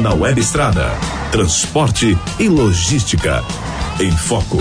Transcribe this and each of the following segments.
Na Web Estrada. Transporte e logística. Em foco.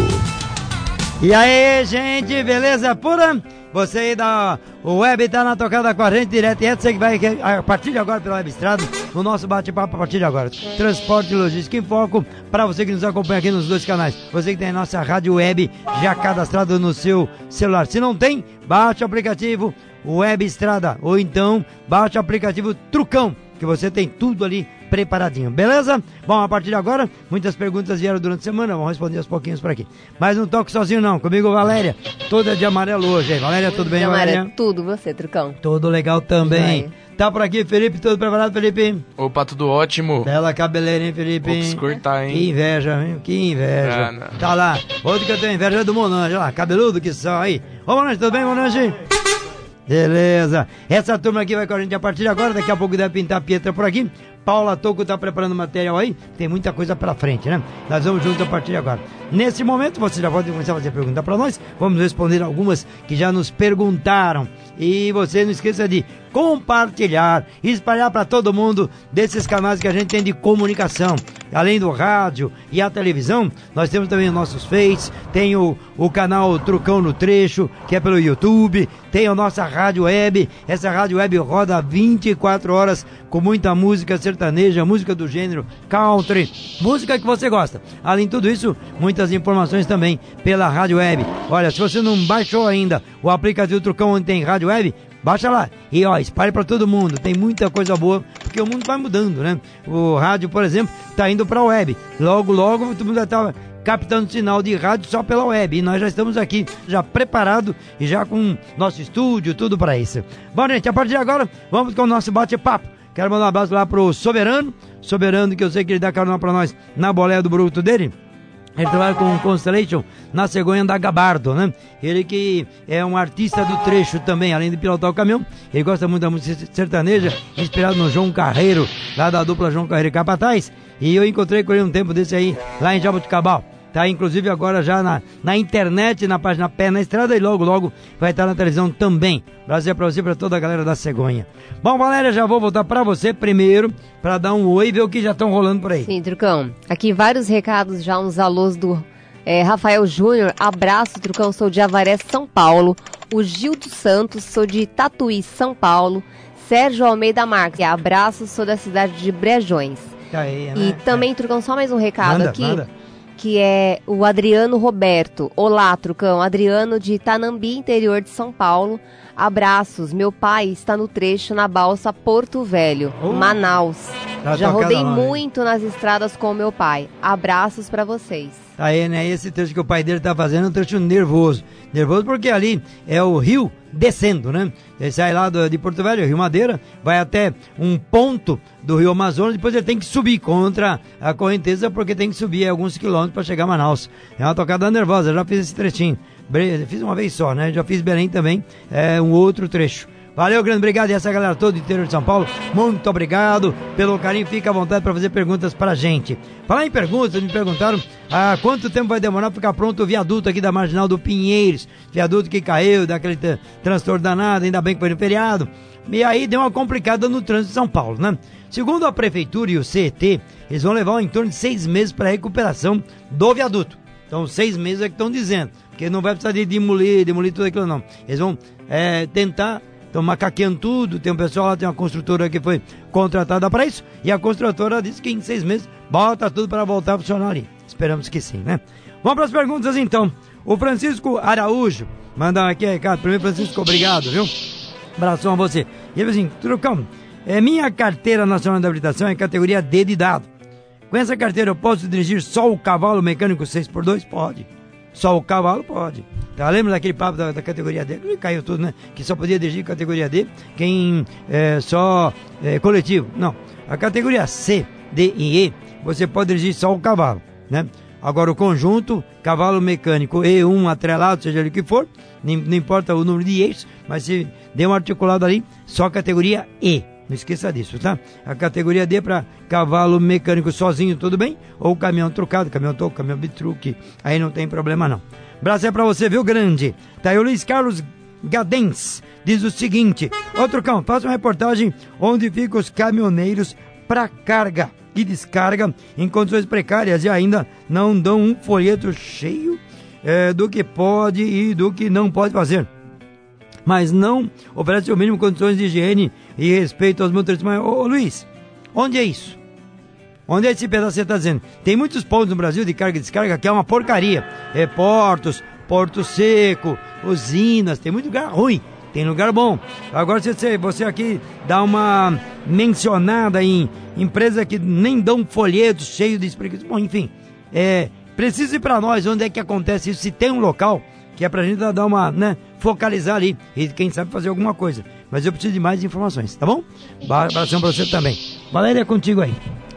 E aí, gente, beleza pura? Você aí da Web tá na tocada com a gente direto e é você que vai a partir de agora pela Web Estrada, no nosso bate-papo a partir de agora. Transporte e logística em foco para você que nos acompanha aqui nos dois canais. Você que tem a nossa rádio web já cadastrado no seu celular. Se não tem, baixe o aplicativo Web Estrada ou então baixe o aplicativo Trucão, que você tem tudo ali preparadinho, beleza? Bom, a partir de agora, muitas perguntas vieram durante a semana, vamos responder aos pouquinhos por aqui. Mas não toque sozinho não, comigo Valéria, toda de amarelo hoje, hein? Valéria, tudo bem, de Valéria? Amarelo, tudo, você, Trucão? Tudo legal também. Tá por aqui, Felipe, tudo preparado, Felipe? Opa, tudo ótimo. Bela cabeleira, hein, Felipe? Vou escurtar, hein? Que inveja, hein? Que inveja. Ah, tá lá, outro que eu tenho inveja é do Monange, olha lá, cabeludo que são aí. Ô, Monange, tudo bem, Monange? Beleza. Essa turma aqui vai com a gente a partir de agora. Daqui a pouco deve pintar a Pietra por aqui. Paula Toco tá preparando material aí. Tem muita coisa pra frente, né? Nós vamos juntos a partir de agora. Nesse momento, você já pode começar a fazer pergunta pra nós. Vamos responder algumas que já nos perguntaram. E você não esqueça de compartilhar, espalhar para todo mundo desses canais que a gente tem de comunicação. Além do rádio e a televisão, nós temos também os nossos Face, tem o, o canal Trucão no Trecho, que é pelo YouTube, tem a nossa rádio web, essa rádio web roda 24 horas com muita música sertaneja, música do gênero country, música que você gosta. Além de tudo isso, muitas informações também pela rádio web. Olha, se você não baixou ainda o aplicativo Trucão onde tem rádio web, Baixa lá e ó, espalhe para todo mundo. Tem muita coisa boa, porque o mundo vai mudando, né? O rádio, por exemplo, tá indo para a web. Logo, logo, todo mundo já tá captando sinal de rádio só pela web. E nós já estamos aqui, já preparado e já com nosso estúdio, tudo para isso. Bom, gente, a partir de agora, vamos com o nosso bate-papo. Quero mandar um abraço lá pro Soberano, Soberano que eu sei que ele dá carona para nós na boleia do bruto dele. Ele trabalha com Constellation na cegonha da Gabardo, né? Ele que é um artista do trecho também, além de pilotar o caminhão. Ele gosta muito da música sertaneja, inspirado no João Carreiro, lá da dupla João Carreiro e Capataz. E eu encontrei com ele um tempo desse aí, lá em Jaboticabal. Tá inclusive agora já na, na internet, na página Pé na Estrada e logo, logo vai estar na televisão também. Prazer pra você e pra toda a galera da Cegonha. Bom, Valéria, já vou voltar pra você primeiro, pra dar um oi e ver o que já estão rolando por aí. Sim, Trucão. Aqui vários recados já, uns alôs do é, Rafael Júnior. Abraço, Trucão, sou de Avaré, São Paulo. O Gildo Santos, sou de Tatuí, São Paulo. Sérgio Almeida Marques, abraço, sou da cidade de Brejões. Tá aí, né? E também, Trucão, só mais um recado Manda, aqui. manda. Que é o Adriano Roberto. Olá, Trucão. Adriano de Itanambi, interior de São Paulo. Abraços. Meu pai está no trecho na balsa Porto Velho, Oh. Manaus. Tá Já rodei muito nas estradas com meu pai. Abraços pra vocês. Tá aí, né? Esse trecho que o pai dele tá fazendo é um trecho nervoso. Nervoso porque ali é o rio descendo, né? Ele sai lá do- de Porto Velho, Rio Madeira, vai até um ponto do Rio Amazonas, depois ele tem que subir contra a correnteza, porque tem que subir alguns quilômetros para chegar a Manaus. É uma tocada nervosa, já fiz esse trechinho. Fiz uma vez só, né? Já fiz Belém também, é um outro trecho. Valeu, grande obrigado. E essa galera toda do interior de São Paulo, muito obrigado pelo carinho. Fica à vontade para fazer perguntas pra gente. Falar em perguntas, me perguntaram há quanto tempo vai demorar para ficar pronto o viaduto aqui da Marginal do Pinheiros. Viaduto que caiu, daquele transtorno danado, ainda bem que foi no feriado. E aí deu uma complicada no trânsito de São Paulo, né? Segundo a Prefeitura e o CET, eles vão levar em torno de seis meses para a recuperação do viaduto. Então, seis meses é que estão dizendo. Porque não vai precisar de demolir, demolir tudo aquilo, não. Eles vão é, tentar Estão macaqueando tudo, tem um pessoal lá, tem uma construtora que foi contratada para isso, e a construtora disse que em seis meses bota tudo para voltar a funcionar ali. Esperamos que sim, né? Vamos para as perguntas então. O Francisco Araújo manda aqui recado. Primeiro, Francisco, obrigado, viu? Abração a você. E ele assim, Trucão, é, minha carteira nacional de habilitação é categoria D de dado. Com essa carteira eu posso dirigir só o cavalo mecânico 6x2? Pode. Só o cavalo pode. Tá, lembra daquele papo da, da categoria D? Que caiu tudo, né? Que só podia dirigir categoria D quem é só é, coletivo. Não. A categoria C, D e E, você pode dirigir só o cavalo, né? Agora o conjunto, cavalo mecânico E1 atrelado, seja o que for, não, importa o número de eixos, mas se der um articulado ali, só categoria E. Não esqueça disso, tá? A categoria D para cavalo mecânico sozinho, tudo bem? Ou caminhão trocado, caminhão toco, caminhão bitruque, aí não tem problema não. Braço é pra você, viu, grande? Tá aí o Luiz Carlos Gadens, diz o seguinte, outro cão, faça uma reportagem onde ficam os caminhoneiros para carga e descarga em condições precárias e ainda não dão um folheto cheio é, do que pode e do que não pode fazer. Mas não oferece o mínimo condições de higiene e respeito aos motoristas. Mas, ô, ô Luiz, onde é isso? Onde é esse pedaço que você está dizendo? Tem muitos pontos no Brasil de carga e descarga que é uma porcaria. É portos, Porto Seco, usinas, tem muito lugar ruim, tem lugar bom. Agora você, você aqui dá uma mencionada em empresas que nem dão folhetos cheios de explicações. Bom, enfim, é, ir para nós onde é que acontece isso, se tem um local que é pra gente dar uma, né, focalizar ali e quem sabe fazer alguma coisa. Mas eu preciso de mais informações, tá bom? Abração pra você também. Valéria, é contigo aí.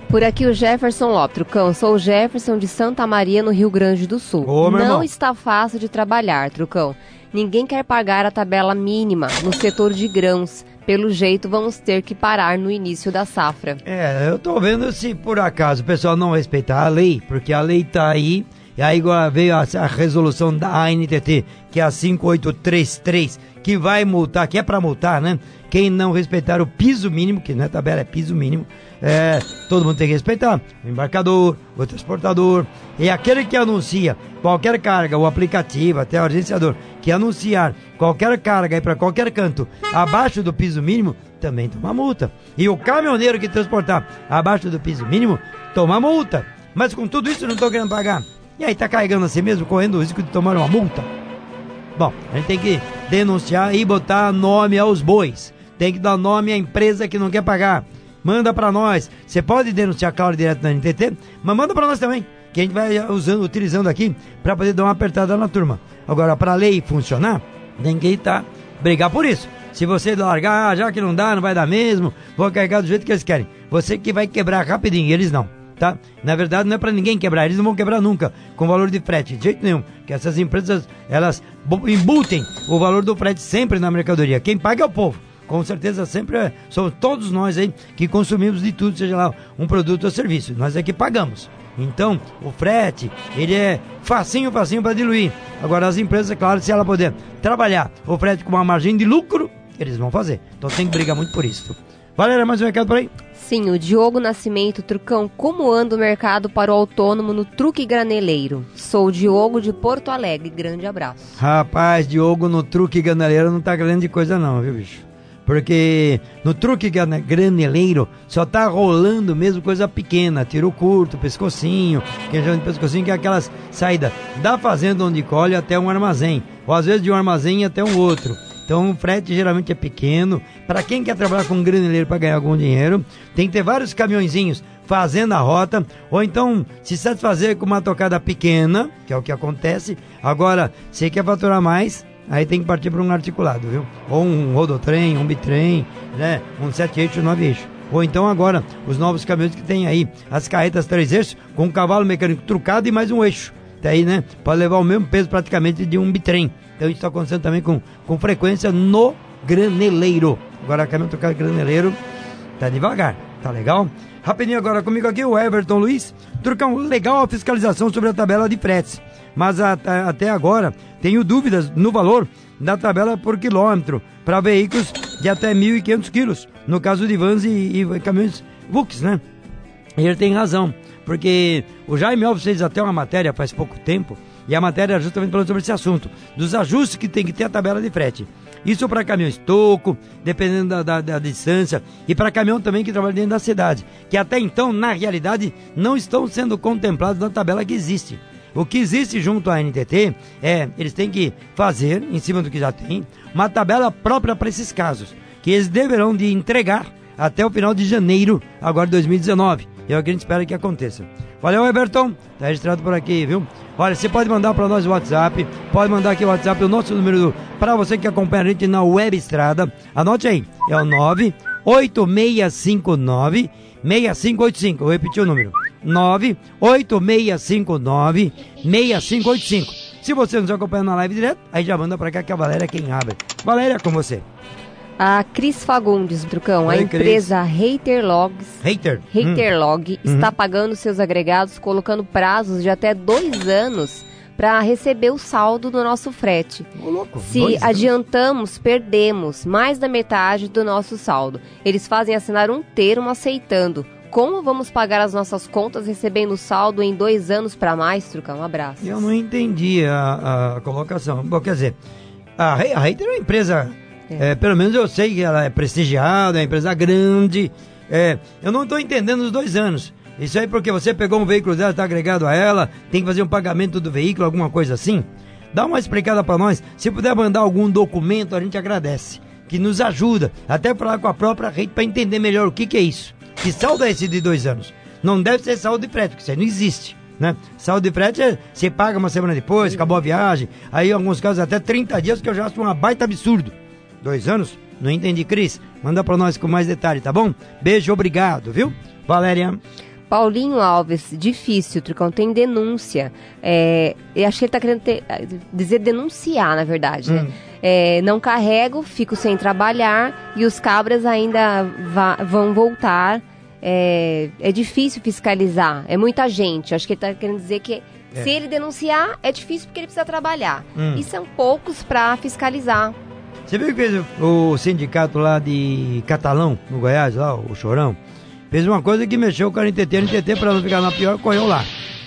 Por aqui o Jefferson Lopes, Trucão. Sou o Jefferson de Santa Maria, no Rio Grande do Sul. Ô, Não irmão. está fácil de trabalhar, Trucão. Ninguém quer pagar a tabela mínima no setor de grãos. Pelo jeito, vamos ter que parar no início da safra. É, eu tô vendo se por acaso o pessoal não respeitar a lei, porque a lei tá aí, e aí agora veio a, a resolução da ANTT, que é a 5833, que vai multar, que é pra multar, né? Quem não respeitar o piso mínimo, que não é tabela, é piso mínimo, é, todo mundo tem que respeitar. O embarcador, o transportador, e aquele que anuncia qualquer carga, o aplicativo, até o agenciador, que anunciar qualquer carga para qualquer canto abaixo do piso mínimo, também toma multa. E o caminhoneiro que transportar abaixo do piso mínimo, toma multa. Mas com tudo isso não estou querendo pagar. E aí tá carregando assim mesmo, correndo o risco de tomar uma multa. Bom, a gente tem que denunciar e botar nome aos bois. Tem que dar nome à empresa que não quer pagar. Manda pra nós. Você pode denunciar, claro, direto na NTT, mas manda pra nós também, que a gente vai usando, utilizando aqui pra poder dar uma apertada na turma. Agora, pra lei funcionar, ninguém tá brigar por isso. Se você largar, já que não dá, não vai dar mesmo, vou carregar do jeito que eles querem. Você que vai quebrar rapidinho, eles não. Tá? Na verdade, não é para ninguém quebrar, eles não vão quebrar nunca com valor de frete, de jeito nenhum. Que essas empresas, elas bu- embutem o valor do frete sempre na mercadoria. Quem paga é o povo. Com certeza sempre é, somos todos nós aí que consumimos de tudo, seja lá um produto ou serviço. Nós é que pagamos. Então, o frete, ele é facinho, facinho para diluir. Agora, as empresas, claro, se ela puder trabalhar o frete com uma margem de lucro, eles vão fazer. Então tem que brigar muito por isso. Valéria, mais um recado por aí? Sim, o Diogo Nascimento, Trucão, como anda o mercado para o autônomo no truque graneleiro? Sou o Diogo de Porto Alegre, grande abraço. Rapaz, Diogo, no truque ganaleiro não tá grande coisa não, viu, bicho? Porque no truque graneleiro só tá rolando mesmo coisa pequena, tiro curto, pescocinho, que chama de pescocinho, que é aquelas saídas da fazenda onde colhe até um armazém, ou às vezes de um armazém até um outro. Então o frete geralmente é pequeno. Para quem quer trabalhar com graneleiro para ganhar algum dinheiro, tem que ter vários caminhõezinhos fazendo a rota, ou então se satisfazer com uma tocada pequena, que é o que acontece. Agora, se quer faturar mais, aí tem que partir para um articulado, viu? Ou um rodotrem, um bitrem, né? Um sete eixos, nove eixos. Ou então agora, os novos caminhões que tem aí, as carretas três eixos, com um cavalo mecânico trucado e mais um eixo. Daí, né? Pode levar o mesmo peso praticamente de um bitrem. Então isso está acontecendo também com, com frequência no graneleiro. Agora, caminhão trucado graneleiro, tá devagar, tá legal? Rapidinho agora comigo aqui, o Everton Luiz. Trucão, legal a fiscalização sobre a tabela de fretes. Mas a- a- até agora tenho dúvidas no valor da tabela por quilômetro para veículos de até 1.500 quilos. No caso de vans e, e caminhões Vux, né? Ele tem razão, porque o Jaime Alves fez até uma matéria faz pouco tempo, e a matéria era justamente falando sobre esse assunto, dos ajustes que tem que ter a tabela de frete. Isso para caminhões toco, dependendo da, da- da distância, e para caminhão também que trabalha dentro da cidade, que até então, na realidade, não estão sendo contemplados na tabela que existe. O que existe junto à NTT é, eles têm que fazer, em cima do que já tem, uma tabela própria para esses casos, que eles deverão de entregar até o final de janeiro, agora de 2019. É o que a gente espera que aconteça. Valeu, Everton. Tá registrado por aqui, viu? Olha, você pode mandar para nós o WhatsApp, pode mandar aqui o WhatsApp, o nosso número para você que acompanha a gente na Web Estrada. Anote aí, é o 98659 6585. Vou repetir o número. 98659 6585. Se você nos acompanha na live direto, aí já manda para cá que a Valéria é quem abre. Valéria, com você. A Cris Fagundes, Trucão, a Oi, Cris. empresa Haterlogs Hater. Haterlog está pagando seus agregados colocando prazos de até dois anos para receber o saldo do nosso frete. Hum. Ô, louco. Se anos. adiantamos, perdemos mais da metade do nosso saldo. Eles fazem assinar um termo aceitando. Como vamos pagar as nossas contas recebendo saldo em dois anos para mais, Trucão? Um abraço. Eu não entendi a, a colocação. Bom, quer dizer, a, a Reiter é uma empresa, É. pelo menos eu sei que ela é prestigiada, é uma empresa grande. É, eu não estou entendendo os dois anos. Isso aí porque você pegou um veículo dela, está agregado a ela, tem que fazer um pagamento do veículo, alguma coisa assim. Dá uma explicada para nós. Se puder mandar algum documento, a gente agradece. Que nos ajuda, até falar com a própria rede para entender melhor o que, que é isso. Que saldo é esse de dois anos? Não deve ser saldo de frete, porque isso aí não existe. Né? Saldo de frete é, você paga uma semana depois, acabou a viagem. Aí, em alguns casos, até 30 dias, que eu já acho uma baita absurdo. Dois anos? Não entendi, Cris. Manda pra nós com mais detalhe, tá bom? Beijo, obrigado, viu? Valéria. Paulinho Alves, difícil, Trucão, tem denúncia. É, eu acho que ele tá querendo ter- dizer denunciar, na verdade, né? É, não carrego, fico sem trabalhar e os cabras ainda vão voltar. É, é difícil fiscalizar, é muita gente. Acho que ele tá querendo dizer que se ele denunciar, é difícil porque ele precisa trabalhar. Hum. E são poucos para fiscalizar. Você viu que fez o, sindicato lá de Catalão, no Goiás, lá, o Chorão? Fez uma coisa que mexeu com a NTT, a NTT, pra não ficar na pior, correu lá.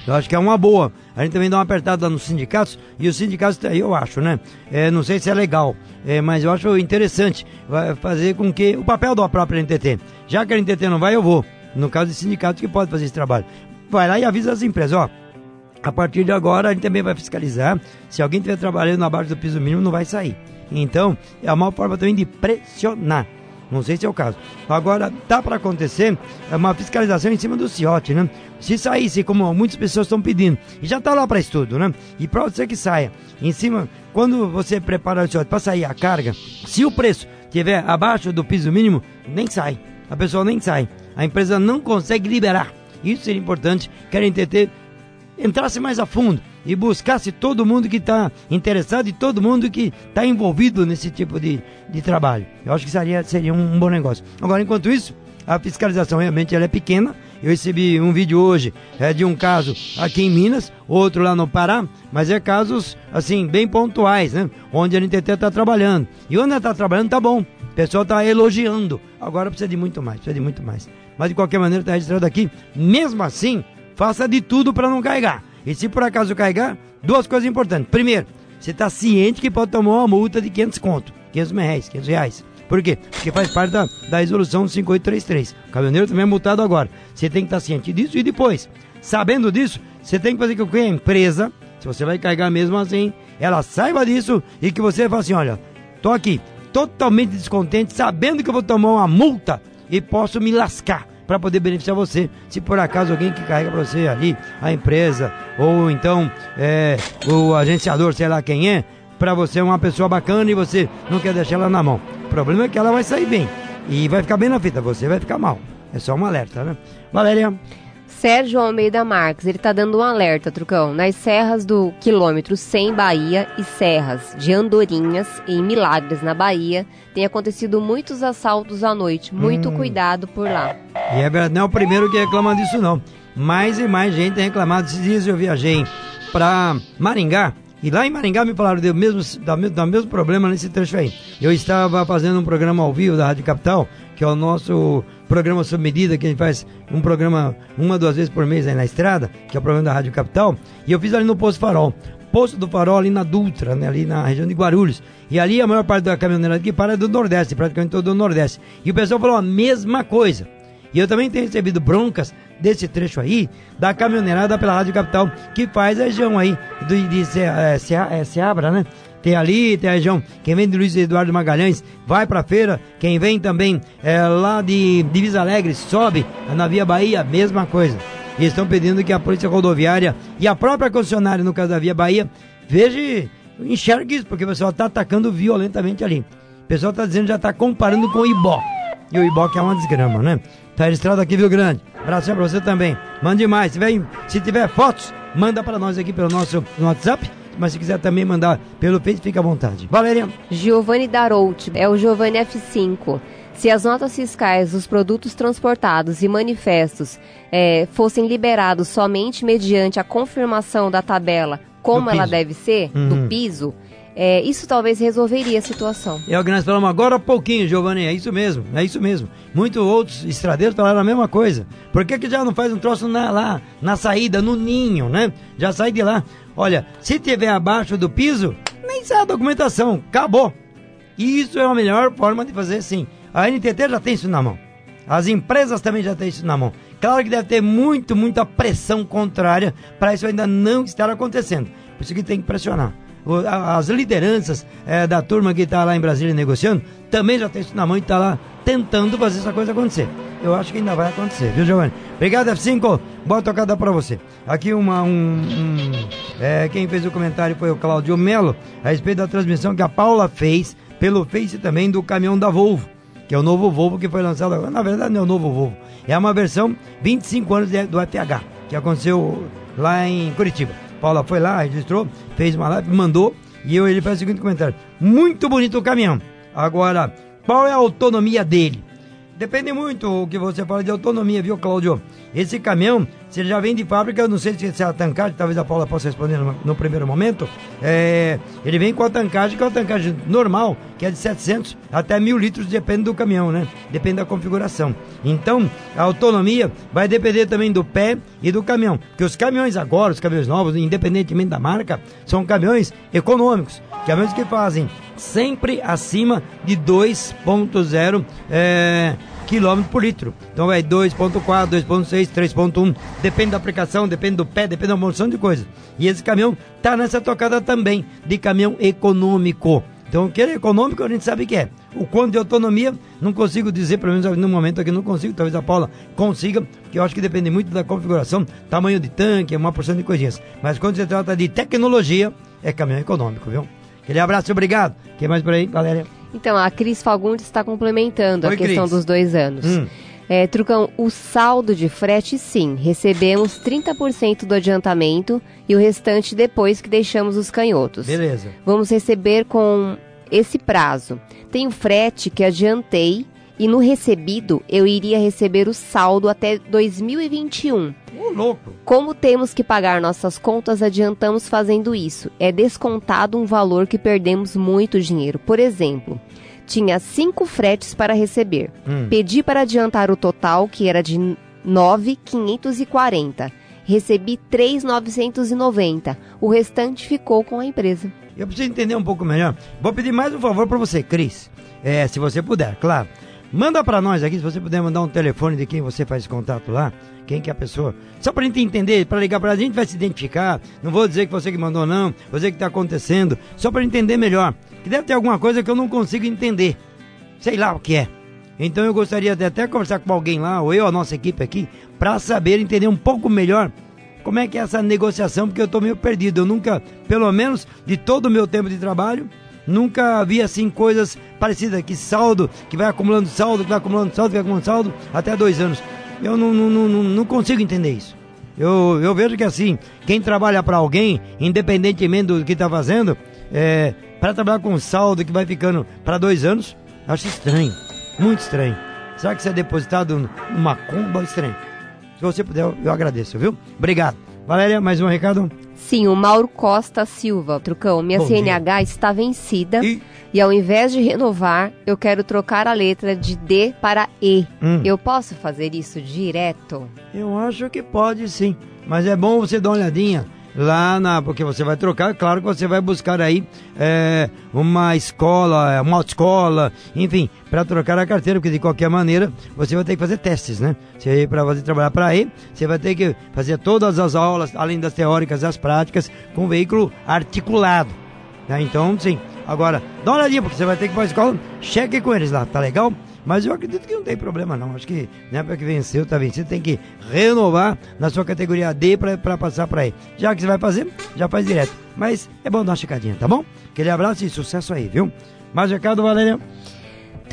Eu acho que é uma boa. A gente também dá uma apertada nos sindicatos, e os sindicatos, eu acho, né? É, não sei se é legal, é, mas eu acho interessante vai fazer com que o papel da própria NTT. Já que a NTT não vai, eu vou. No caso de sindicatos que pode fazer esse trabalho. Vai lá e avisa as empresas, ó. A partir de agora, a gente também vai fiscalizar. Se alguém estiver trabalhando abaixo do piso mínimo, não vai sair. Então, é uma forma também de pressionar. Não sei se é o caso. Agora, dá para acontecer é uma fiscalização em cima do CIOT, né? Se saísse, como muitas pessoas estão pedindo, e já está lá para estudo, né? E para você que saia, em cima, quando você prepara o CIOT para sair a carga, se o preço estiver abaixo do piso mínimo, nem sai. A pessoa nem sai. A empresa não consegue liberar. Isso seria importante que a NTT entrasse mais a fundo e buscasse todo mundo que está interessado e todo mundo que está envolvido nesse tipo de, de trabalho. Eu acho que seria, seria um, bom negócio. Agora, enquanto isso, a fiscalização realmente ela é pequena. Eu recebi um vídeo hoje é, de um caso aqui em Minas, outro lá no Pará, mas é casos assim bem pontuais, né? Onde a NTT está trabalhando. E onde ela está trabalhando tá bom. O pessoal está elogiando. Agora precisa de muito mais, precisa de muito mais. Mas de qualquer maneira está registrado aqui. Mesmo assim, faça de tudo para não carregar. E se por acaso carregar, duas coisas importantes. Primeiro, você está ciente que pode tomar uma multa de 500 conto, 500 reais, 500 reais. Por quê? Porque faz parte da, da resolução 5833. O caminhoneiro também é multado agora. Você tem que estar ciente disso e depois, sabendo disso, você tem que fazer com que a empresa, se você vai carregar mesmo assim, ela saiba disso e que você fale assim, olha, tô aqui totalmente descontente, sabendo que eu vou tomar uma multa e posso me lascar para poder beneficiar você. Se por acaso alguém que carrega para você ali, a empresa, ou então é, o agenciador, sei lá quem é, para você é uma pessoa bacana e você não quer deixar ela na mão. O problema é que ela vai sair bem e vai ficar bem na fita, você vai ficar mal. É só um alerta, né? Valéria. Sérgio Almeida Marques, ele tá dando um alerta, Trucão. Nas serras do quilômetro 100 Bahia e serras de Andorinhas, em Milagres, na Bahia, tem acontecido muitos assaltos à noite. Muito cuidado por lá. E é verdade, não é o primeiro que reclama disso, não. Mais e mais gente tem reclamado. Esses dias eu viajei para Maringá. E lá em Maringá me falaram do mesmo, da, do mesmo problema nesse trecho aí. Eu estava fazendo um programa ao vivo da Rádio Capital, que é o nosso programa sob medida, que a gente faz um programa uma, duas vezes por mês aí na estrada, que é o programa da Rádio Capital. E eu fiz ali no Posto Farol. Posto do Farol ali na Dutra, né, ali na região de Guarulhos. E ali a maior parte da caminhoneira que para é do Nordeste, praticamente todo do Nordeste. E o pessoal falou a mesma coisa. E eu também tenho recebido broncas desse trecho aí, da caminhoneirada pela Rádio Capital, que faz a região aí do, de Se, é, Se, é, Seabra, né? Tem ali, tem a região, quem vem de Luiz Eduardo Magalhães, vai pra feira, quem vem também é, lá de Divisa Alegre, sobe na Via Bahia, mesma coisa. E estão pedindo que a Polícia Rodoviária e a própria concessionária, no caso da Via Bahia, veja, enxergue isso, porque o pessoal está atacando violentamente ali. O pessoal está dizendo, já está comparando com o Ibó. E o Ibó que é uma desgrama, né? Tá registrado aqui, Viu Grande. Abraço pra você também. Mande mais. Se tiver, se tiver fotos, manda para nós aqui pelo nosso no WhatsApp. Mas se quiser também mandar pelo Face, fica à vontade. Valéria. Giovanni Darout, é o Giovanni F5. Se as notas fiscais dos produtos transportados e manifestos eh, fossem liberados somente mediante a confirmação da tabela, como ela deve ser, Uhum. do piso, É, isso talvez resolveria a situação. É o que nós falamos agora há pouquinho, Giovanni, é isso mesmo, é isso mesmo. Muitos outros estradeiros falaram a mesma coisa. Por que, que já não faz um troço na, lá, na saída, no ninho, né? Já sai de lá. Olha, se tiver abaixo do piso, nem sai a documentação, acabou. Isso é a melhor forma de fazer sim. A NTT já tem isso na mão. As empresas também já têm isso na mão. Claro que deve ter muito, muita pressão contrária para isso ainda não estar acontecendo. Por isso que tem que pressionar as lideranças é, da turma que está lá em Brasília negociando, também já tem isso na mão e está lá tentando fazer essa coisa acontecer. Eu acho que ainda vai acontecer, viu, Giovanni? Obrigado, F5. Boa tocada para você. Aqui uma, um, um é, quem fez o comentário foi o Claudio Melo, a respeito da transmissão que a Paula fez pelo Face também do caminhão da Volvo, que é o novo Volvo que foi lançado agora. Na verdade, não é o novo Volvo, é uma versão 25 anos do FH, que aconteceu lá em Curitiba. Paula foi lá, registrou, fez uma live, mandou. E eu, ele faz o seguinte comentário: Muito bonito o caminhão. Agora, qual é a autonomia dele? Depende muito o que você fala de autonomia, viu, Cláudio? Esse caminhão, se ele já vem de fábrica, eu não sei se é a tancagem, talvez a Paula possa responder no, no primeiro momento. É, ele vem com a tancagem, que é a tancagem normal, que é de 700 até 1000 litros, depende do caminhão, né? Depende da configuração. Então, a autonomia vai depender também do pé e do caminhão. Porque os caminhões agora, os caminhões novos, independentemente da marca, são caminhões econômicos. Caminhões que fazem sempre acima de 2.0 é, km por litro. Então vai 2.4, 2.6, 3.1, depende da aplicação, depende do pé, depende de uma moção de coisas. E esse caminhão tá nessa tocada também, de caminhão econômico. Então, que é econômico, a gente sabe que é. O quanto de autonomia, não consigo dizer, pelo menos no momento aqui não consigo, talvez a Paula consiga, porque eu acho que depende muito da configuração, tamanho de tanque, uma porção de coisinhas. Mas quando se trata de tecnologia, é caminhão econômico, viu? Aquele abraço obrigado. Quem mais por aí, Valéria? Então, a Cris Fagundes está complementando Oi, a questão Cris. dos dois anos. Hum. É, Trucão, o saldo de frete, sim. Recebemos 30% do adiantamento e o restante depois que deixamos os canhotos. Beleza. Vamos receber com esse prazo. Tem o frete que adiantei e no recebido eu iria receber o saldo até 2021. Ô, louco. Como temos que pagar nossas contas, adiantamos fazendo isso. É descontado um valor que perdemos muito dinheiro. Por exemplo, tinha cinco fretes para receber. Hum. Pedi para adiantar o total, que era de 9,540. Recebi 3,990. O restante ficou com a empresa. Eu preciso entender um pouco melhor. Vou pedir mais um favor para você, Cris. É, se você puder, claro. Manda para nós aqui, se você puder mandar um telefone de quem você faz contato lá, quem que é a pessoa. Só pra gente entender, para ligar pra gente vai se identificar. Não vou dizer que você que mandou não, vou dizer que tá acontecendo. Só para entender melhor. Que deve ter alguma coisa que eu não consigo entender. Sei lá o que é. Então eu gostaria de até conversar com alguém lá, ou eu, a nossa equipe aqui, para saber entender um pouco melhor como é que é essa negociação, porque eu tô meio perdido. Eu nunca, pelo menos de todo o meu tempo de trabalho, nunca vi assim coisas parecidas, que saldo, que vai acumulando saldo, que vai acumulando saldo, que vai acumulando saldo, até dois anos. Eu não, não, não, não, consigo entender isso. Eu, eu vejo que assim, quem trabalha para alguém, independentemente do que está fazendo, é, para trabalhar com saldo que vai ficando para dois anos, acho estranho, muito estranho. Será que isso é depositado numa conta? Estranho. Se você puder, eu agradeço, viu? Obrigado. Valéria, mais um recado? Sim, o Mauro Costa Silva, Trucão. Minha Bom CNH está vencida. E- E ao invés de renovar, eu quero trocar a letra de D para E. Hum. Eu posso fazer isso direto? Eu acho que pode sim. Mas é bom você dar uma olhadinha lá na. Porque você vai trocar, claro que você vai buscar aí é, uma escola, uma autoescola, enfim, para trocar a carteira, porque de qualquer maneira você vai ter que fazer testes, né? Você para você trabalhar para aí, você vai ter que fazer todas as aulas, além das teóricas, as práticas, com veículo articulado. né? Então, sim. Agora, dá uma olhadinha, porque você vai ter que ir para a escola, cheque com eles lá, tá legal? Mas eu acredito que não tem problema não. Acho que na época que venceu, tá vencido, tem que renovar na sua categoria D para passar para aí. Já que você vai fazer, já faz direto. Mas é bom dar uma checadinha, tá bom? Aquele abraço e sucesso aí, viu? Mais recado, Valéria?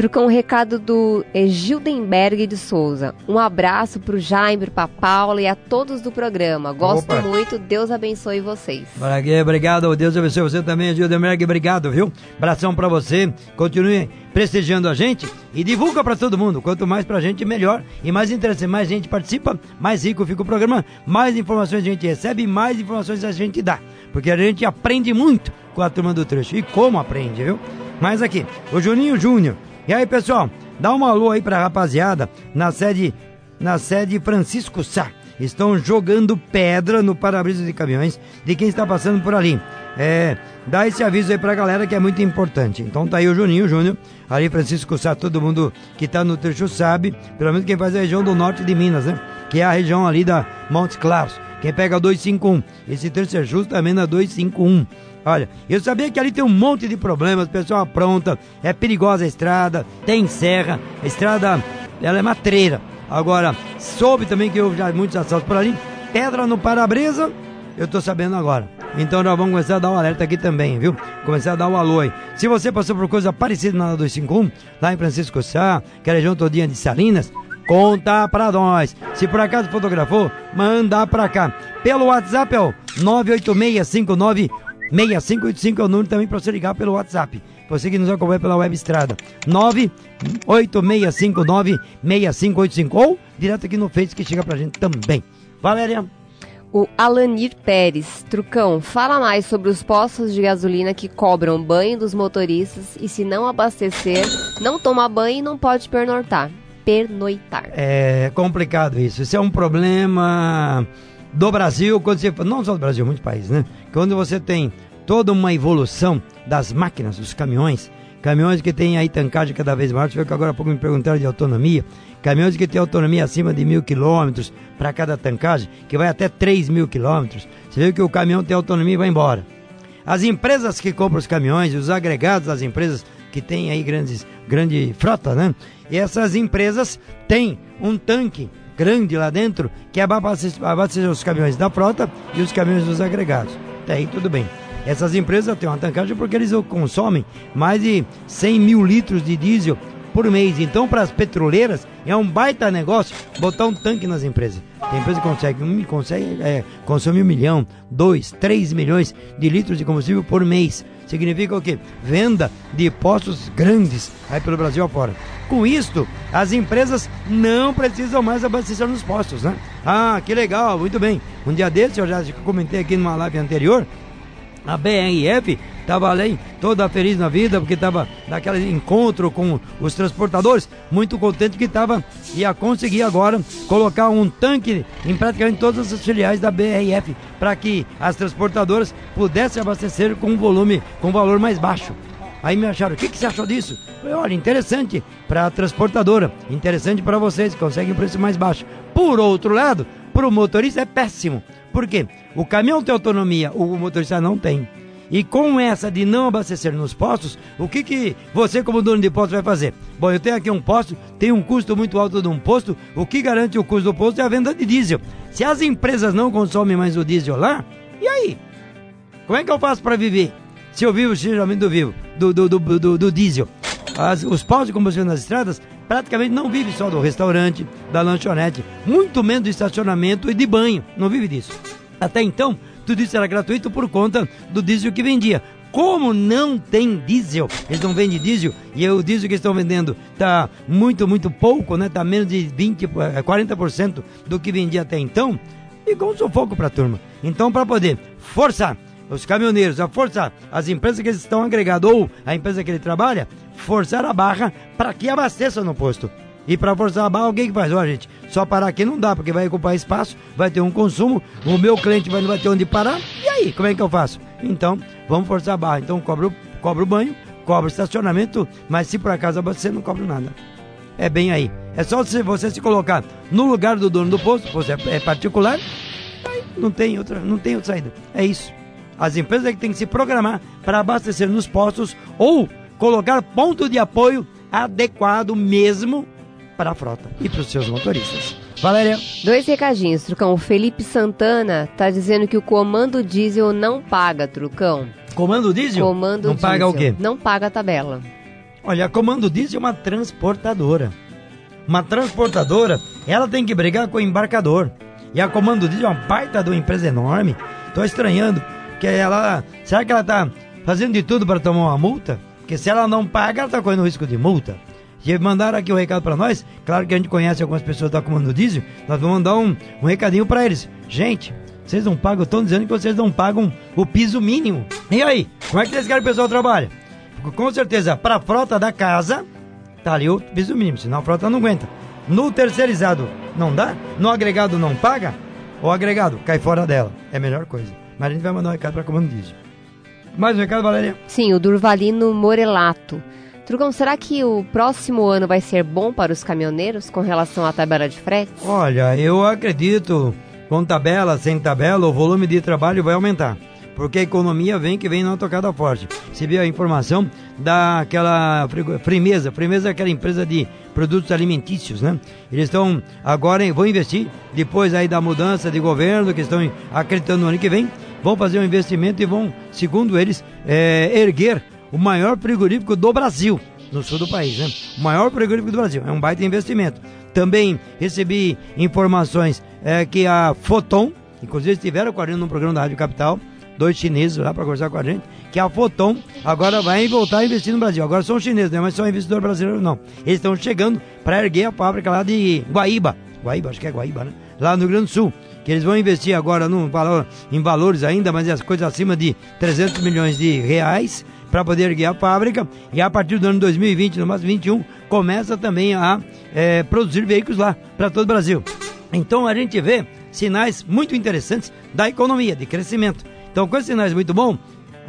Trucão, um recado do Gildenberg de Souza. Um abraço pro Jaime, pra Paula e a todos do programa. Gosto Opa. muito, Deus abençoe vocês. Maravilha, obrigado. Deus abençoe você também, Gildenberg. Obrigado, viu? Abração pra você. Continue prestigiando a gente e divulga pra todo mundo. Quanto mais pra gente, melhor. E mais interessante, mais gente participa, mais rico fica o programa, mais informações a gente recebe, mais informações a gente dá. Porque a gente aprende muito com a turma do trecho. E como aprende, viu? Mas aqui, o Juninho Júnior. E aí, pessoal, dá uma alô aí pra rapaziada na sede, na sede Francisco Sá. Estão jogando pedra no para-brisa de caminhões de quem está passando por ali. É, dá esse aviso aí pra galera que é muito importante. Então tá aí o Juninho Júnior, ali Francisco Sá, todo mundo que tá no trecho sabe, pelo menos quem faz a região do norte de Minas, né? Que é a região ali da Montes Claros. Quem pega a 251, esse trecho é justamente na 251. Olha, eu sabia que ali tem um monte de problemas, o pessoal apronta, é perigosa a estrada, tem serra, a estrada, ela é matreira. Agora, soube também que houve já muitos assaltos por ali, pedra no para-brisa, eu tô sabendo agora. Então nós vamos começar a dar um alerta aqui também, viu? Começar a dar um alô aí. Se você passou por coisa parecida na 251, lá em Francisco Sá, que é a região todinha de Salinas, conta pra nós. Se por acaso fotografou, manda pra cá. Pelo WhatsApp é o 98659 6585 é o número também para você ligar pelo WhatsApp. Você que nos acompanha pela web estrada. 986596585 ou direto aqui no Face que chega pra gente também. Valéria. O Alanir Pérez, Trucão, fala mais sobre os postos de gasolina que cobram banho dos motoristas e se não abastecer, não toma banho e não pode pernoitar. Pernoitar. É complicado isso. Isso é um problema do Brasil, quando você, não só do Brasil, muitos países, né? Quando você tem toda uma evolução das máquinas, dos caminhões, caminhões que têm aí tancagem cada vez maior. Você que agora há pouco me perguntaram de autonomia. Caminhões que têm autonomia acima de mil quilômetros para cada tancagem, que vai até 3 mil quilômetros. Você viu que o caminhão tem autonomia e vai embora. As empresas que compram os caminhões, os agregados das empresas que têm aí grandes, grande frota, né? E essas empresas têm um tanque grande lá dentro que abastece os caminhões da frota e os caminhões dos agregados. Até aí tudo bem. Essas empresas têm uma tancagem porque eles consomem mais de 100 mil litros de diesel por mês. Então, para as petroleiras, é um baita negócio botar um tanque nas empresas. Tem empresa que consegue, consegue é, consumir um milhão, dois, três milhões de litros de combustível por mês. Significa o quê? Venda de postos grandes aí pelo Brasil afora. Com isto, as empresas não precisam mais abastecer nos postos, né? Ah, que legal, muito bem. Um dia desse, eu já comentei aqui numa live anterior, a BRF estava além, toda feliz na vida, porque estava naquele encontro com os transportadores, muito contente que estava, ia conseguir agora colocar um tanque em praticamente todas as filiais da BRF, para que as transportadoras pudessem abastecer com um volume, com valor mais baixo. Aí me acharam, o que, que você achou disso? Falei, olha, interessante para a transportadora, interessante para vocês, conseguem preço mais baixo. Por outro lado, para o motorista é péssimo. Por quê? O caminhão tem autonomia, o motorista não tem. E com essa de não abastecer nos postos, o que, que você, como dono de posto, vai fazer? Bom, eu tenho aqui um posto, tem um custo muito alto de um posto, o que garante o custo do posto é a venda de diesel. Se as empresas não consomem mais o diesel lá, e aí? Como é que eu faço para viver? Se eu vivo geralmente do vivo, do, do, do, do, do diesel. As, os postos de combustível nas estradas praticamente não vivem só do restaurante, da lanchonete, muito menos do estacionamento e de banho. Não vive disso. Até então, tudo isso era gratuito por conta do diesel que vendia. Como não tem diesel, eles não vendem diesel e o diesel que estão vendendo tá muito, muito pouco, né? Tá menos de 20, 40% do que vendia até então. Ficou um sufoco para a turma. Então, para poder forçar os caminhoneiros a forçar as empresas que eles estão agregados ou a empresa que ele trabalha, forçar a barra para que abasteça no posto. E para forçar a barra, alguém que faz? Ó, gente, só parar aqui não dá, porque vai ocupar espaço, vai ter um consumo, o meu cliente vai, não vai ter onde parar, e aí, como é que eu faço? Então, vamos forçar a barra. Então, cobro, cobro o banho, cobro o estacionamento, mas se por acaso abastecer, não cobro nada. É bem aí. É só se você se colocar no lugar do dono do posto, você é particular, aí não tem outra, não tem outra saída. É isso. As empresas é que têm que se programar para abastecer nos postos ou colocar ponto de apoio adequado mesmo para a frota e para os seus motoristas. Valéria. Dois recadinhos, Trucão. O Felipe Santana tá dizendo que o comando diesel não paga, Trucão. Comando diesel? Comando não diesel. paga o quê? Não paga a tabela. Olha, a Comando Diesel é uma transportadora. Uma transportadora, ela tem que brigar com o embarcador. E a Comando Diesel é uma baita de uma empresa enorme. Tô estranhando que ela, será que ela tá fazendo de tudo para tomar uma multa? Porque se ela não paga, ela tá correndo risco de multa. E mandaram aqui o um recado para nós. Claro que a gente conhece algumas pessoas da Comando Diesel. Nós vamos mandar um, um recadinho para eles. Gente, vocês não pagam, estão dizendo que vocês não pagam o piso mínimo. E aí, como é que vocês querem que o pessoal trabalhe? Com certeza, para a frota da casa, tá ali o piso mínimo, senão a frota não aguenta. No terceirizado, não dá? No agregado, não paga? O agregado cai fora dela. É a melhor coisa. Mas a gente vai mandar um recado para Comando Diesel. Mais um recado, Valéria? Sim, o Durvalino Morelato. Trucão, será que o próximo ano vai ser bom para os caminhoneiros com relação à tabela de frete? Olha, eu acredito, com tabela, sem tabela, o volume de trabalho vai aumentar. Porque a economia vem que vem numa tocada forte. Você viu a informação daquela Frimeza, Frimeza é aquela empresa de produtos alimentícios, né? Eles estão agora, vão investir, depois aí da mudança de governo, que estão acreditando no ano que vem, vão fazer um investimento e vão, segundo eles, é, erguer o maior frigorífico do Brasil, no sul do país, né? O maior frigorífico do Brasil. É um baita investimento. Também recebi informações é, que a Foton, inclusive estiveram com a gente no programa da Rádio Capital, dois chineses lá para conversar com a gente, que a Foton agora vai voltar a investir no Brasil. Agora são chineses, né? Mas são investidor brasileiro não. Eles estão chegando para erguer a fábrica lá de Guaíba. Guaíba, acho que é Guaíba, né? Lá no Rio Grande do Sul. Que eles vão investir agora valor, em valores ainda, mas as coisas acima de 300 milhões de reais para poder erguer a fábrica e a partir do ano 2020, no máximo 21, começa também a é, produzir veículos lá para todo o Brasil. Então a gente vê sinais muito interessantes da economia, de crescimento. Então com esses sinais muito bons,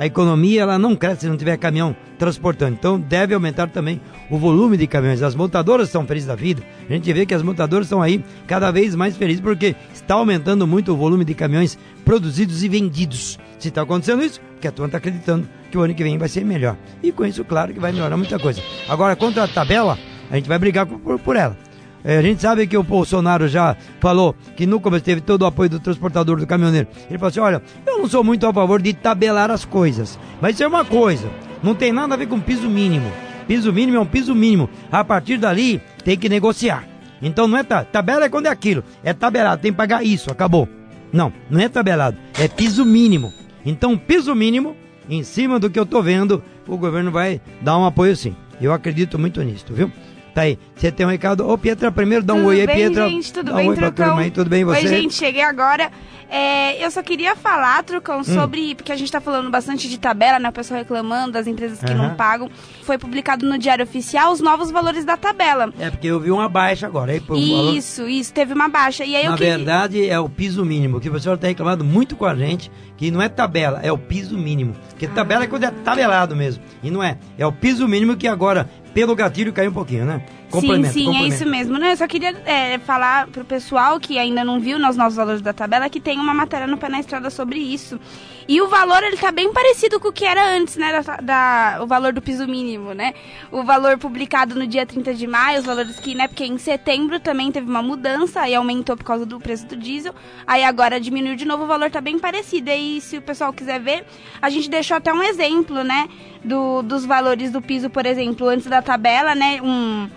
a economia ela não cresce se não tiver caminhão transportando. Então deve aumentar também o volume de caminhões. As montadoras estão felizes da vida. A gente vê que as montadoras estão aí cada vez mais felizes porque está aumentando muito o volume de caminhões produzidos e vendidos. Se está acontecendo isso, porque a turma está acreditando que o ano que vem vai ser melhor. E com isso, claro que vai melhorar muita coisa. Agora, contra a tabela, a gente vai brigar por, por ela. É, a gente sabe que o Bolsonaro já falou que no começo teve todo o apoio do transportador, do caminhoneiro. Ele falou assim: olha, eu não sou muito a favor de tabelar as coisas, mas isso é uma coisa, não tem nada a ver com piso mínimo. Piso mínimo é um piso mínimo. A partir dali, tem que negociar. Então não é ta tabela é quando é aquilo, é tabelado, tem que pagar isso, acabou. Não, não é tabelado, é piso mínimo. Então, piso mínimo, em cima do que eu tô vendo, o governo vai dar um apoio sim. Eu acredito muito nisso, viu? Tá aí. Você tem um recado? Ô, Pietra, primeiro dá um tudo oi aí, bem, Pietra. gente, tudo dá bem, oi pra Trucão? turma aí, tudo bem você? Oi, gente, cheguei agora. É, eu só queria falar, Trucão, Hum. sobre. Porque a gente tá falando bastante de tabela, né? O pessoal reclamando das empresas que Aham. não pagam. Foi publicado no Diário Oficial os novos valores da tabela. É porque eu vi uma baixa agora. Aí, pô, o valor- Isso, isso, teve uma baixa. E aí Na eu queria. verdade, é o piso mínimo, que o pessoal tem reclamado muito com a gente, que não é tabela, é o piso mínimo. Porque tabela é quando é tabelado mesmo. E não é. É o piso mínimo que agora, pelo gatilho, caiu um pouquinho, né? Sim, Complemento, sim, é complemento. isso mesmo. Né? Eu só queria é, falar pro pessoal que ainda não viu nos novos valores da tabela que tem uma matéria no Pé na Estrada sobre isso. E o valor, ele tá bem parecido com o que era antes, né? Da, da- o valor do piso mínimo, né? O valor publicado no dia 30 de maio, os valores que, né? Porque em setembro também teve uma mudança e aumentou por causa do preço do diesel. Aí agora diminuiu de novo, o valor tá bem parecido. E se o pessoal quiser ver, a gente deixou até um exemplo, né? Do, dos valores do piso, por exemplo, antes da tabela, né? Um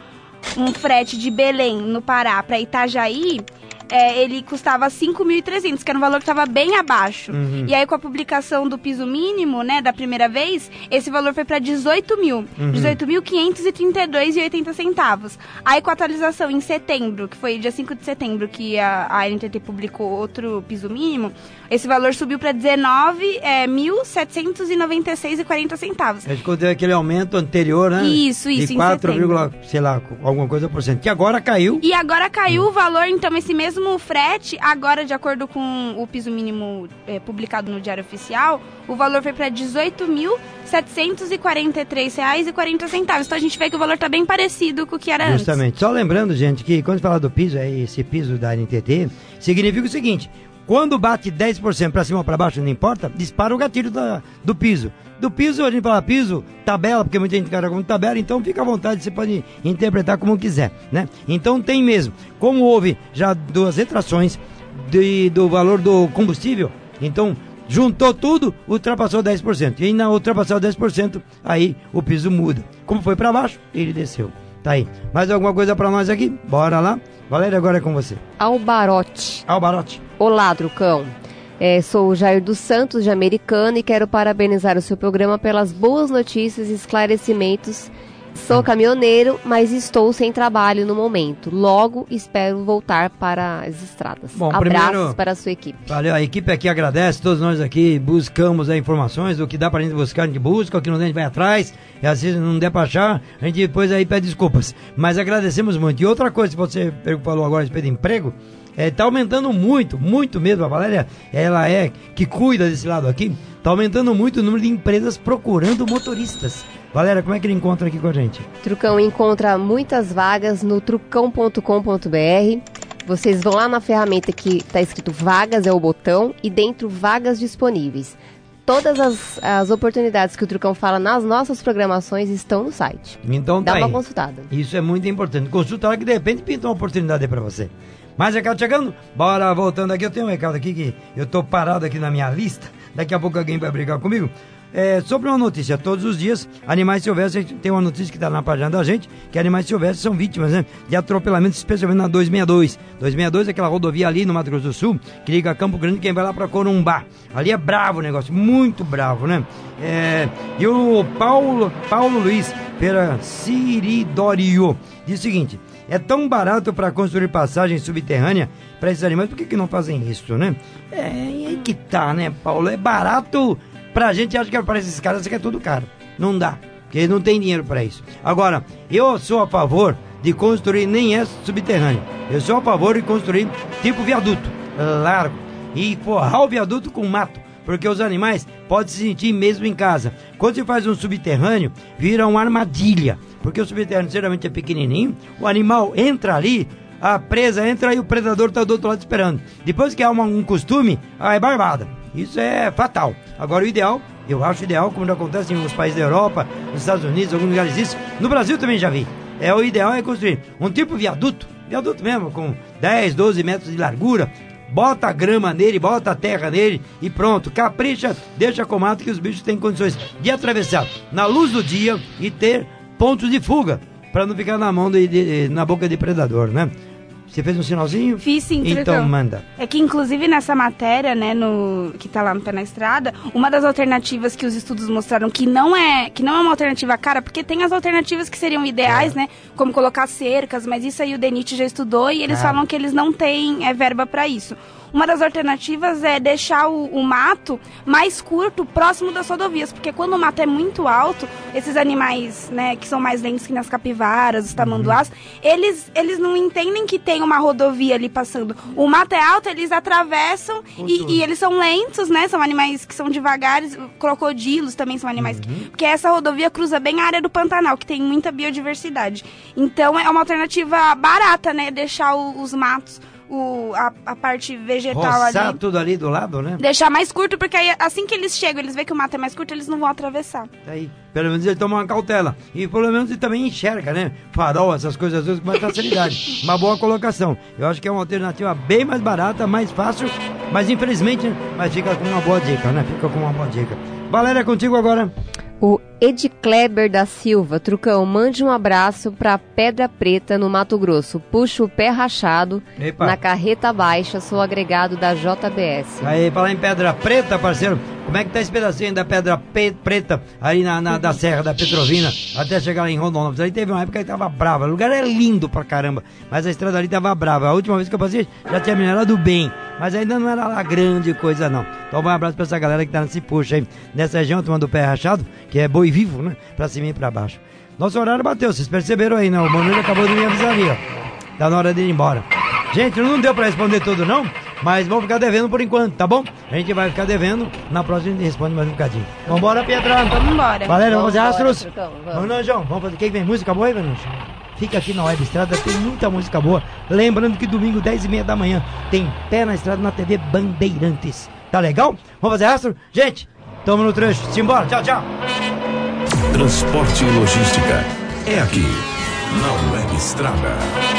um frete de Belém, no Pará, para Itajaí, é, ele custava 5.300, que era um valor que estava bem abaixo. Uhum. E aí, com a publicação do piso mínimo, né, da primeira vez, esse valor foi para 18 mil. Uhum. 18.532,80 centavos. Aí, com a atualização em setembro, que foi dia 5 de setembro, que a, a NTT publicou outro piso mínimo, esse valor subiu para 19.796,40 centavos. A gente contou aquele aumento anterior, né? Isso, isso, De em 4, setembro. sei lá, alguma coisa por cento. Que agora caiu. E agora caiu o valor, então esse mesmo frete, agora de acordo com o piso mínimo eh, publicado no Diário Oficial, o valor foi para R$ 18.743,40. Então a gente vê que o valor tá bem parecido com o que era antes. Justamente. Só lembrando, gente, que quando fala do piso, é esse piso da NTT, significa o seguinte: quando bate 10% para cima ou para baixo, não importa, dispara o gatilho da- do piso. Do piso, a gente fala piso, tabela, porque muita gente cara como tabela, então fica à vontade, você pode interpretar como quiser, né? Então tem mesmo. Como houve já duas retrações de- do valor do combustível, então Juntou tudo, ultrapassou 10%. E na ultrapassou 10%, aí o piso muda. Como foi para baixo, ele desceu. Tá aí. Mais alguma coisa para nós aqui? Bora lá. Valéria, agora é com você. Albarote. Albarote. Olá, Trucão. É, sou o Jair dos Santos, de Americana, e quero parabenizar o seu programa pelas boas notícias e esclarecimentos. Sou caminhoneiro, mas estou sem trabalho no momento. Logo espero voltar para as estradas. Bom, Abraços primeiro- para a sua equipe. Valeu, a equipe aqui agradece, todos nós aqui buscamos as informações, o que dá pra gente buscar, a gente busca, o que não a gente vai atrás, e às vezes não der pra achar, a gente depois aí pede desculpas. Mas agradecemos muito. E outra coisa que você falou agora a respeito de emprego, é, tá aumentando muito, muito mesmo. A Valéria, ela é que cuida desse lado aqui, tá aumentando muito o número de empresas procurando motoristas. Valéria, como é que ele encontra aqui com a gente? Trucão encontra muitas vagas no trucão.com.br. Vocês vão lá na ferramenta que está escrito vagas, é o botão, e dentro vagas disponíveis. Todas as, as oportunidades que o Trucão fala nas nossas programações estão no site. Então Dá tá uma aí. consultada. Isso é muito importante. Consulta lá que de repente pinta uma oportunidade aí pra você. Mais recado chegando? Bora voltando aqui. Eu tenho um recado aqui que eu tô parado aqui na minha lista. Daqui a pouco alguém vai brigar comigo. É, sobre uma notícia, todos os dias, animais silvestres, tem uma notícia que está na página da gente, que animais silvestres são vítimas né, de atropelamento, especialmente na 262. 262 é aquela rodovia ali no Mato Grosso do Sul, que liga Campo Grande, quem vai lá para Corumbá. Ali é bravo o negócio, muito bravo, né? É, e o Paulo, Paulo Luiz Pera Siridorio diz o seguinte: é tão barato para construir passagem subterrânea para esses animais, por que, que não fazem isso, né? É aí que tá, né, Paulo? É barato pra gente, acha que para esses caras isso aqui é tudo caro. Não dá, porque eles não tem dinheiro para isso. Agora, eu sou a favor de construir nem é subterrâneo. Eu sou a favor de construir tipo viaduto, largo, e forrar o viaduto com mato porque os animais podem se sentir mesmo em casa. Quando se faz um subterrâneo, vira uma armadilha, porque o subterrâneo geralmente é pequenininho, o animal entra ali, a presa entra e o predador está do outro lado esperando. Depois que há um costume, aí é barbada. Isso é fatal. Agora o ideal, eu acho ideal, como já acontece em alguns países da Europa, nos Estados Unidos, alguns lugares isso, no Brasil também já vi. É o ideal é construir um tipo viaduto, viaduto mesmo, com 10, 12 metros de largura, bota grama nele, bota terra nele e pronto, capricha, deixa com mato que os bichos têm condições de atravessar na luz do dia e ter pontos de fuga, para não ficar na mão de, de- na boca de predador, né? Você fez um sinalzinho? Fiz sim, Então manda. É que, inclusive, nessa matéria, né, no, que tá lá no Pé na Estrada, uma das alternativas que os estudos mostraram que não é, que não é uma alternativa cara, porque tem as alternativas que seriam ideais, né, como colocar cercas, mas isso aí o DENIT já estudou e eles Ah. falam que eles não têm é, verba para isso. Uma das alternativas é deixar o, o mato mais curto, próximo das rodovias, porque quando o mato é muito alto, esses animais, né, que são mais lentos que nas capivaras, os tamanduás, eles, eles não entendem que tem uma rodovia ali passando. O mato é alto, eles atravessam e, e eles são lentos, né? São animais que são devagares, crocodilos também são animais. que- porque essa rodovia cruza bem a área do Pantanal, que tem muita biodiversidade. Então é uma alternativa barata, né? Deixar o- os matos, o, a, a parte vegetal Roçar ali. tudo ali do lado, né? Deixar mais curto, porque aí assim que eles chegam, eles veem que o mato é mais curto, eles não vão atravessar. Aí, pelo menos ele toma uma cautela. E pelo menos ele também enxerga, né? Farol, essas coisas às vezes com mais facilidade. uma boa colocação. Eu acho que é uma alternativa bem mais barata, mais fácil, mas infelizmente, mas fica com uma boa dica, né? Fica com uma boa dica. Valéria, contigo agora. Ed Kleber da Silva, Trucão, mande um abraço pra Pedra Preta, no Mato Grosso. Puxa o pé rachado Epa. na carreta baixa, sou agregado da JBS. Aí, falar em Pedra Preta, parceiro, como é que tá esse pedacinho da Pedra Pe- Preta aí na, na- da Serra da Petrovina até chegar lá em Rondonópolis? Aí teve uma época que tava brava. O lugar é lindo pra caramba, mas a estrada ali tava brava. A última vez que eu passei já tinha minerado bem, mas ainda não era lá grande coisa não. Então um abraço pra essa galera que tá nesse puxa aí, nessa região, tomando o pé rachado, que é boi vivo, né? Pra cima e pra baixo. Nosso horário bateu, vocês perceberam aí, né? O Manuel acabou de me avisar ali, ó. Tá na hora de ir embora. Gente, não deu pra responder tudo não, mas vamos ficar devendo por enquanto, tá bom? A gente vai ficar devendo, na próxima a gente responde mais um bocadinho. Vambora, Pietrão. Vamos embora. Valéria, vamos fazer astros? Vamos. Vamos, Nanjão, vamos fazer. Quem vem? Música boa aí, Vananjo? Fica aqui na Web Estrada, tem muita música boa. Lembrando que domingo, 10 e meia da manhã, tem Pé na Estrada na TV Bandeirantes. Tá legal? Vamos fazer astro? Gente, tamo no trecho. Simbora, tchau, tchau. Transporte e logística é aqui, na Web Estrada.